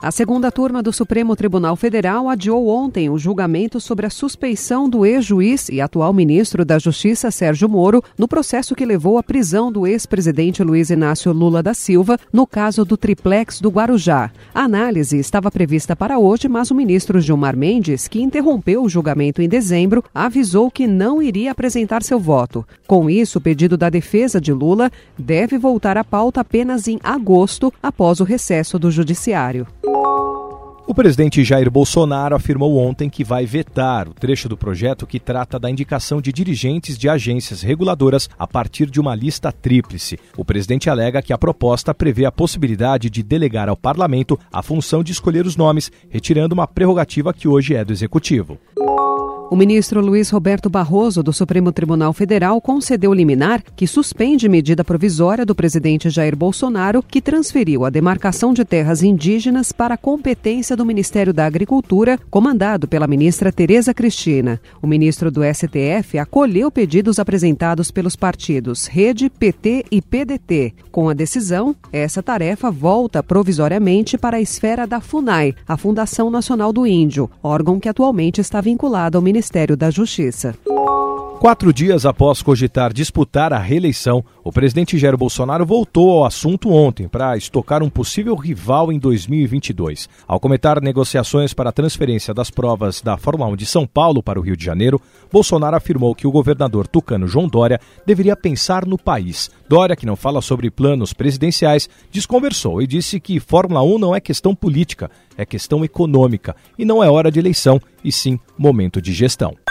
A segunda turma do Supremo Tribunal Federal adiou ontem o julgamento sobre a suspeição do ex-juiz e atual ministro da Justiça, Sérgio Moro, no processo que levou à prisão do ex-presidente Luiz Inácio Lula da Silva no caso do triplex do Guarujá. A análise estava prevista para hoje, mas o ministro Gilmar Mendes, que interrompeu o julgamento em dezembro, avisou que não iria apresentar seu voto. Com isso, o pedido da defesa de Lula deve voltar à pauta apenas em agosto, após o recesso do Judiciário. O presidente Jair Bolsonaro afirmou ontem que vai vetar o trecho do projeto que trata da indicação de dirigentes de agências reguladoras a partir de uma lista tríplice. O presidente alega que a proposta prevê a possibilidade de delegar ao parlamento a função de escolher os nomes, retirando uma prerrogativa que hoje é do executivo. O ministro Luiz Roberto Barroso, do Supremo Tribunal Federal, concedeu liminar que suspende medida provisória do presidente Jair Bolsonaro, que transferiu a demarcação de terras indígenas para a competência do Ministério da Agricultura, comandado pela ministra Tereza Cristina. O ministro do STF acolheu pedidos apresentados pelos partidos Rede, PT e PDT. Com a decisão, essa tarefa volta provisoriamente para a esfera da FUNAI, a Fundação Nacional do Índio, órgão que atualmente está vinculado ao Ministério Ministério da Justiça. Quatro dias após cogitar disputar a reeleição, o presidente Jair Bolsonaro voltou ao assunto ontem para estocar um possível rival em 2022. Ao comentar negociações para a transferência das provas da Fórmula 1 de São Paulo para o Rio de Janeiro, Bolsonaro afirmou que o governador tucano João Dória deveria pensar no país. Dória, que não fala sobre planos presidenciais, desconversou e disse que Fórmula 1 não é questão política, é questão econômica e não é hora de eleição, e sim momento de gestão.